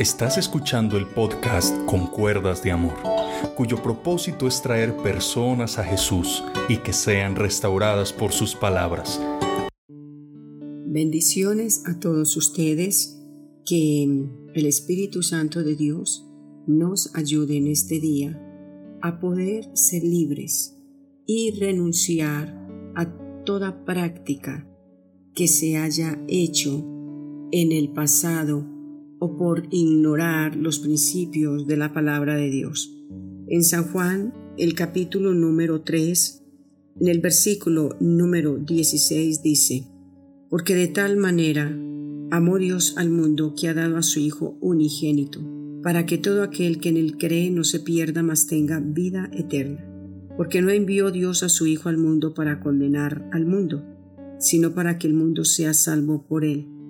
Estás escuchando el podcast Con Cuerdas de Amor, cuyo propósito es traer personas a Jesús y que sean restauradas por sus palabras. Bendiciones a todos ustedes, que el Espíritu Santo de Dios nos ayude en este día a poder ser libres y renunciar a toda práctica que se haya hecho en el pasado o por ignorar los principios de la palabra de Dios. En San Juan, el capítulo número 3, en el versículo número 16 dice, Porque de tal manera amó Dios al mundo que ha dado a su Hijo unigénito, para que todo aquel que en él cree no se pierda, mas tenga vida eterna. Porque no envió Dios a su Hijo al mundo para condenar al mundo, sino para que el mundo sea salvo por él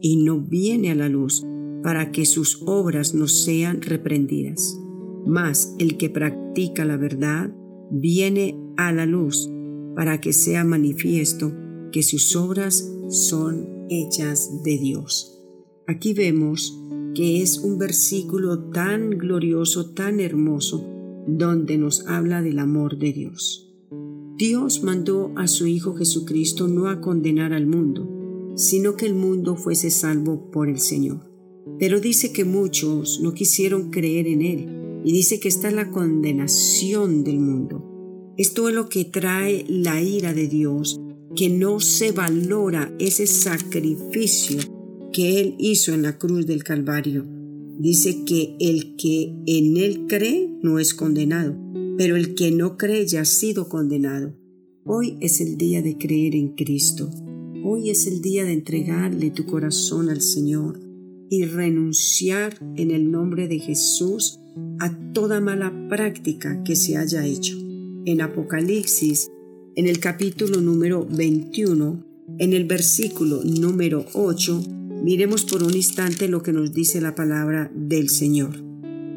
y no viene a la luz para que sus obras no sean reprendidas. Mas el que practica la verdad viene a la luz para que sea manifiesto que sus obras son hechas de Dios. Aquí vemos que es un versículo tan glorioso, tan hermoso, donde nos habla del amor de Dios. Dios mandó a su Hijo Jesucristo no a condenar al mundo, sino que el mundo fuese salvo por el Señor. Pero dice que muchos no quisieron creer en Él y dice que está la condenación del mundo. Esto es lo que trae la ira de Dios, que no se valora ese sacrificio que Él hizo en la cruz del Calvario. Dice que el que en Él cree no es condenado, pero el que no cree ya ha sido condenado. Hoy es el día de creer en Cristo. Hoy es el día de entregarle tu corazón al Señor y renunciar en el nombre de Jesús a toda mala práctica que se haya hecho. En Apocalipsis, en el capítulo número 21, en el versículo número 8, miremos por un instante lo que nos dice la palabra del Señor.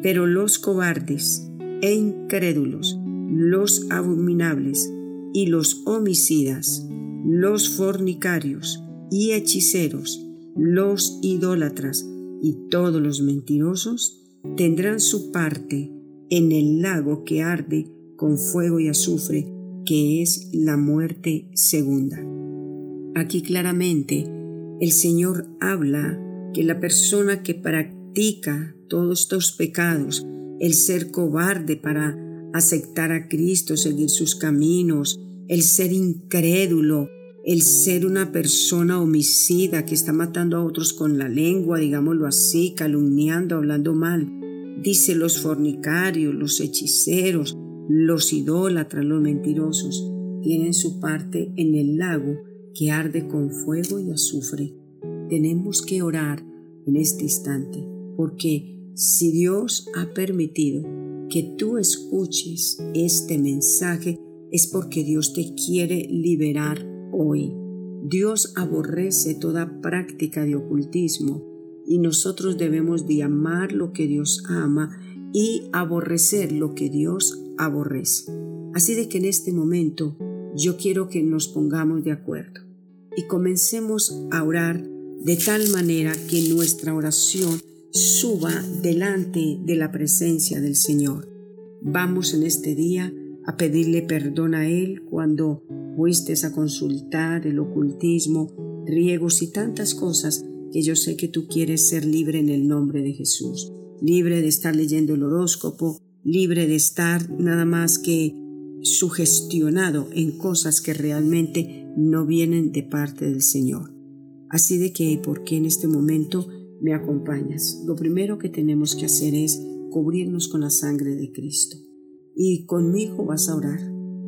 Pero los cobardes e incrédulos, los abominables y los homicidas, los fornicarios y hechiceros, los idólatras y todos los mentirosos tendrán su parte en el lago que arde con fuego y azufre, que es la muerte segunda. Aquí claramente el Señor habla que la persona que practica todos estos pecados, el ser cobarde para aceptar a Cristo, seguir sus caminos, el ser incrédulo, el ser una persona homicida que está matando a otros con la lengua, digámoslo así, calumniando, hablando mal. Dice los fornicarios, los hechiceros, los idólatras, los mentirosos, tienen su parte en el lago que arde con fuego y azufre. Tenemos que orar en este instante, porque si Dios ha permitido que tú escuches este mensaje, es porque Dios te quiere liberar hoy. Dios aborrece toda práctica de ocultismo y nosotros debemos de amar lo que Dios ama y aborrecer lo que Dios aborrece. Así de que en este momento yo quiero que nos pongamos de acuerdo y comencemos a orar de tal manera que nuestra oración suba delante de la presencia del Señor. Vamos en este día a pedirle perdón a Él cuando fuiste a consultar el ocultismo, riegos y tantas cosas que yo sé que tú quieres ser libre en el nombre de Jesús, libre de estar leyendo el horóscopo, libre de estar nada más que sugestionado en cosas que realmente no vienen de parte del Señor. Así de que, ¿por qué en este momento me acompañas? Lo primero que tenemos que hacer es cubrirnos con la sangre de Cristo y conmigo vas a orar.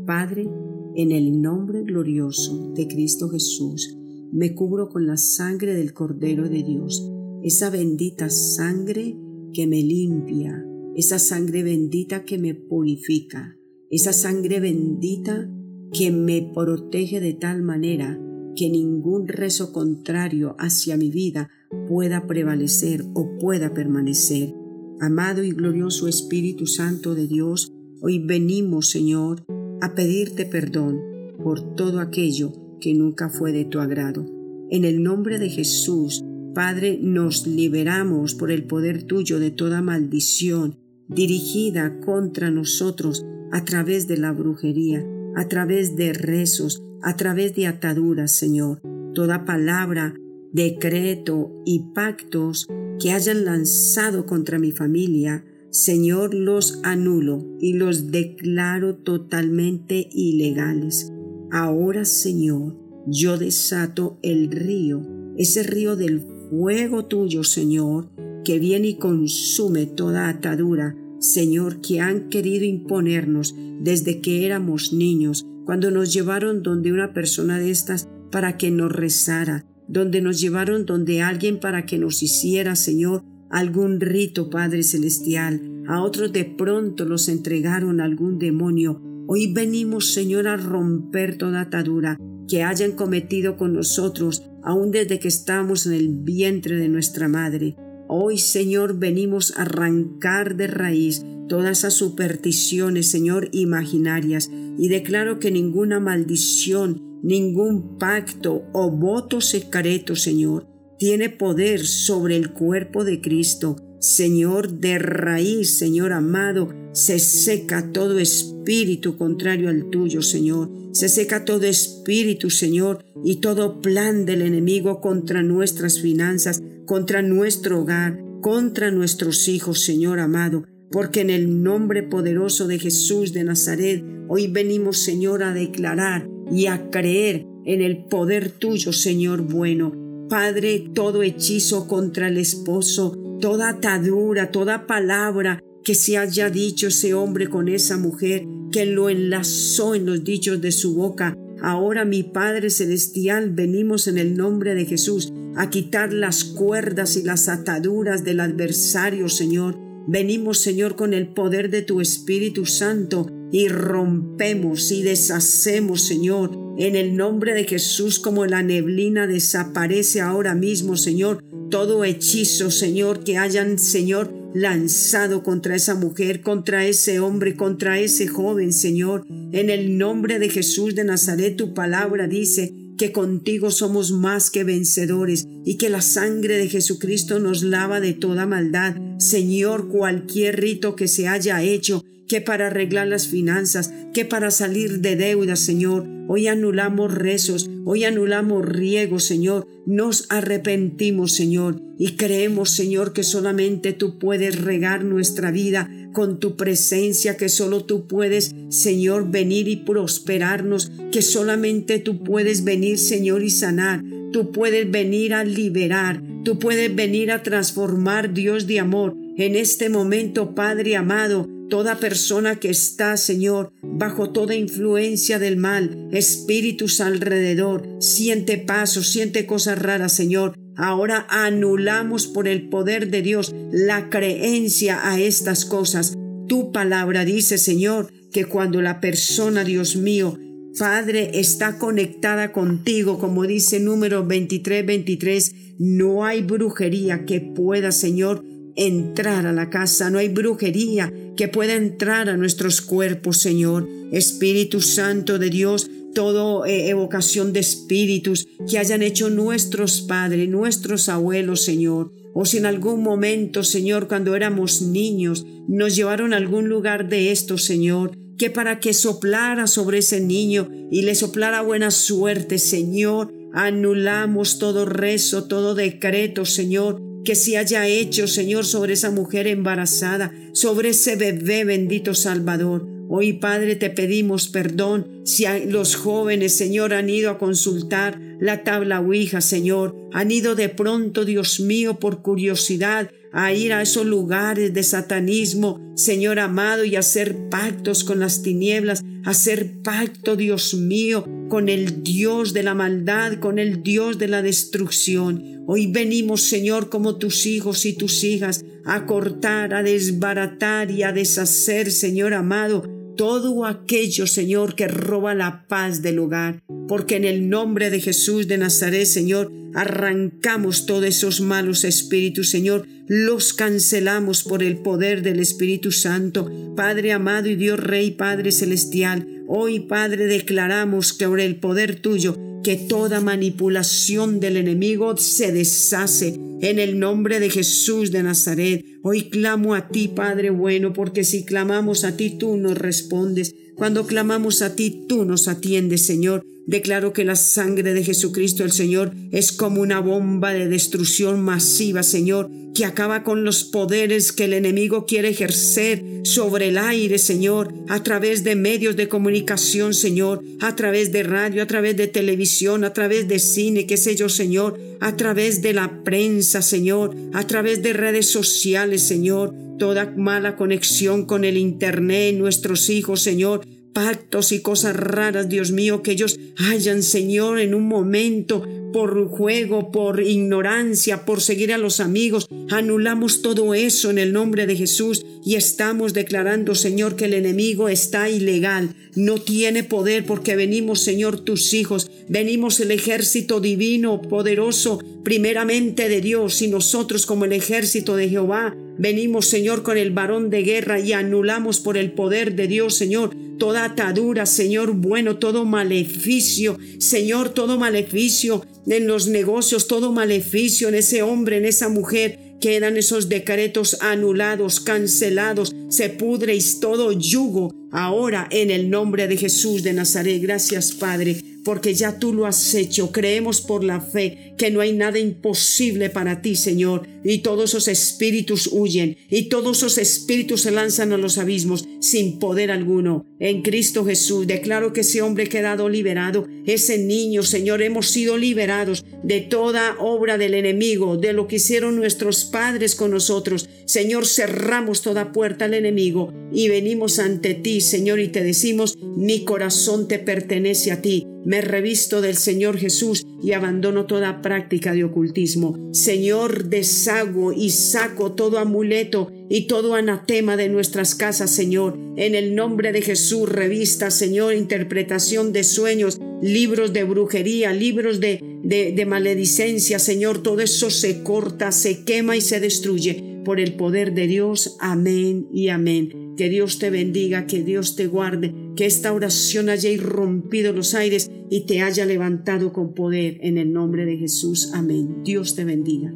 Padre, en el nombre glorioso de Cristo Jesús, me cubro con la sangre del Cordero de Dios, esa bendita sangre que me limpia, esa sangre bendita que me purifica, esa sangre bendita que me protege de tal manera que ningún rezo contrario hacia mi vida pueda prevalecer o pueda permanecer. Amado y glorioso Espíritu Santo de Dios, hoy venimos, Señor, a pedirte perdón por todo aquello que nunca fue de tu agrado. En el nombre de Jesús, Padre, nos liberamos por el poder tuyo de toda maldición dirigida contra nosotros a través de la brujería, a través de rezos, a través de ataduras, Señor. Toda palabra, decreto y pactos que hayan lanzado contra mi familia, Señor, los anulo y los declaro totalmente ilegales. Ahora, Señor, yo desato el río, ese río del fuego tuyo, Señor, que viene y consume toda atadura, Señor, que han querido imponernos desde que éramos niños, cuando nos llevaron donde una persona de estas para que nos rezara, donde nos llevaron donde alguien para que nos hiciera, Señor, algún rito, Padre Celestial. A otros de pronto los entregaron a algún demonio. Hoy venimos, Señor, a romper toda atadura que hayan cometido con nosotros, aun desde que estamos en el vientre de nuestra madre. Hoy, Señor, venimos a arrancar de raíz todas esas supersticiones, Señor, imaginarias, y declaro que ninguna maldición, ningún pacto o voto secreto, Señor, tiene poder sobre el cuerpo de Cristo. Señor, de raíz, Señor amado, se seca todo espíritu contrario al tuyo, Señor. Se seca todo espíritu, Señor, y todo plan del enemigo contra nuestras finanzas, contra nuestro hogar, contra nuestros hijos, Señor amado porque en el nombre poderoso de Jesús de Nazaret, hoy venimos, Señor, a declarar y a creer en el poder tuyo, Señor bueno. Padre, todo hechizo contra el esposo, toda atadura, toda palabra que se haya dicho ese hombre con esa mujer, que lo enlazó en los dichos de su boca. Ahora, mi Padre Celestial, venimos en el nombre de Jesús a quitar las cuerdas y las ataduras del adversario, Señor, Venimos, Señor, con el poder de tu Espíritu Santo y rompemos y deshacemos, Señor, en el nombre de Jesús, como la neblina desaparece ahora mismo, Señor, todo hechizo, Señor, que hayan, Señor, lanzado contra esa mujer, contra ese hombre, contra ese joven, Señor. En el nombre de Jesús de Nazaret, tu palabra dice que contigo somos más que vencedores y que la sangre de Jesucristo nos lava de toda maldad. Señor, cualquier rito que se haya hecho, que para arreglar las finanzas, que para salir de deudas, Señor. Hoy anulamos rezos, hoy anulamos riegos, Señor. Nos arrepentimos, Señor, y creemos, Señor, que solamente tú puedes regar nuestra vida con tu presencia, que solo tú puedes, Señor, venir y prosperarnos, que solamente tú puedes venir, Señor, y sanar. Tú puedes venir a liberar, tú puedes venir a transformar, Dios de amor. En este momento, Padre amado, toda persona que está, Señor, bajo toda influencia del mal, espíritus alrededor, siente pasos, siente cosas raras, Señor. Ahora anulamos por el poder de Dios la creencia a estas cosas. Tu palabra dice, Señor, que cuando la persona, Dios mío, Padre, está conectada contigo, como dice número 23, 23, no hay brujería que pueda, Señor, entrar a la casa, no hay brujería que pueda entrar a nuestros cuerpos, Señor. Espíritu Santo de Dios, toda eh, evocación de espíritus que hayan hecho nuestros padres, nuestros abuelos, Señor. O si en algún momento, Señor, cuando éramos niños, nos llevaron a algún lugar de esto, Señor, que para que soplara sobre ese niño y le soplara buena suerte, Señor, anulamos todo rezo, todo decreto, Señor, que se haya hecho, Señor, sobre esa mujer embarazada, sobre ese bebé bendito Salvador. Hoy, Padre, te pedimos perdón si los jóvenes, Señor, han ido a consultar la tabla Ouija, Señor, han ido de pronto, Dios mío, por curiosidad a ir a esos lugares de satanismo, Señor amado, y hacer pactos con las tinieblas, hacer pacto, Dios mío, con el Dios de la maldad, con el Dios de la destrucción. Hoy venimos, Señor, como tus hijos y tus hijas, a cortar, a desbaratar y a deshacer, Señor amado, todo aquello, Señor, que roba la paz del hogar, porque en el nombre de Jesús de Nazaret, Señor, arrancamos todos esos malos espíritus, Señor, los cancelamos por el poder del Espíritu Santo. Padre amado y Dios Rey, Padre Celestial, hoy, Padre, declaramos que por el poder tuyo, que toda manipulación del enemigo se deshace en el nombre de Jesús de Nazaret. Hoy clamo a ti, Padre bueno, porque si clamamos a ti, tú nos respondes. Cuando clamamos a ti, tú nos atiendes, Señor. Declaro que la sangre de Jesucristo el Señor es como una bomba de destrucción masiva, Señor, que acaba con los poderes que el enemigo quiere ejercer sobre el aire, Señor, a través de medios de comunicación, Señor, a través de radio, a través de televisión, a través de cine, qué sé yo, Señor, a través de la prensa, Señor, a través de redes sociales, Señor, toda mala conexión con el Internet, nuestros hijos, Señor, pactos y cosas raras, Dios mío, que ellos hayan, Señor, en un momento, por juego, por ignorancia, por seguir a los amigos. Anulamos todo eso en el nombre de Jesús y estamos declarando, Señor, que el enemigo está ilegal, no tiene poder porque venimos, Señor, tus hijos, venimos el ejército divino, poderoso, primeramente de Dios y nosotros como el ejército de Jehová. Venimos, Señor, con el varón de guerra y anulamos por el poder de Dios, Señor, toda atadura, Señor bueno, todo maleficio, Señor, todo maleficio en los negocios, todo maleficio en ese hombre, en esa mujer. Quedan esos decretos anulados, cancelados, se pudre todo yugo ahora en el nombre de Jesús de Nazaret. Gracias, Padre porque ya tú lo has hecho. Creemos por la fe que no hay nada imposible para ti, Señor. Y todos esos espíritus huyen y todos esos espíritus se lanzan a los abismos sin poder alguno. En Cristo Jesús declaro que ese hombre ha quedado liberado, ese niño, Señor, hemos sido liberados de toda obra del enemigo, de lo que hicieron nuestros padres con nosotros. Señor, cerramos toda puerta al enemigo y venimos ante ti, Señor, y te decimos, mi corazón te pertenece a ti me revisto del Señor Jesús y abandono toda práctica de ocultismo. Señor, deshago y saco todo amuleto y todo anatema de nuestras casas, Señor. En el nombre de Jesús, revista, Señor, interpretación de sueños, libros de brujería, libros de, de, de maledicencia, Señor. Todo eso se corta, se quema y se destruye por el poder de Dios. Amén y amén. Que Dios te bendiga, que Dios te guarde, que esta oración haya irrompido los aires y te haya levantado con poder en el nombre de Jesús. Amén. Dios te bendiga.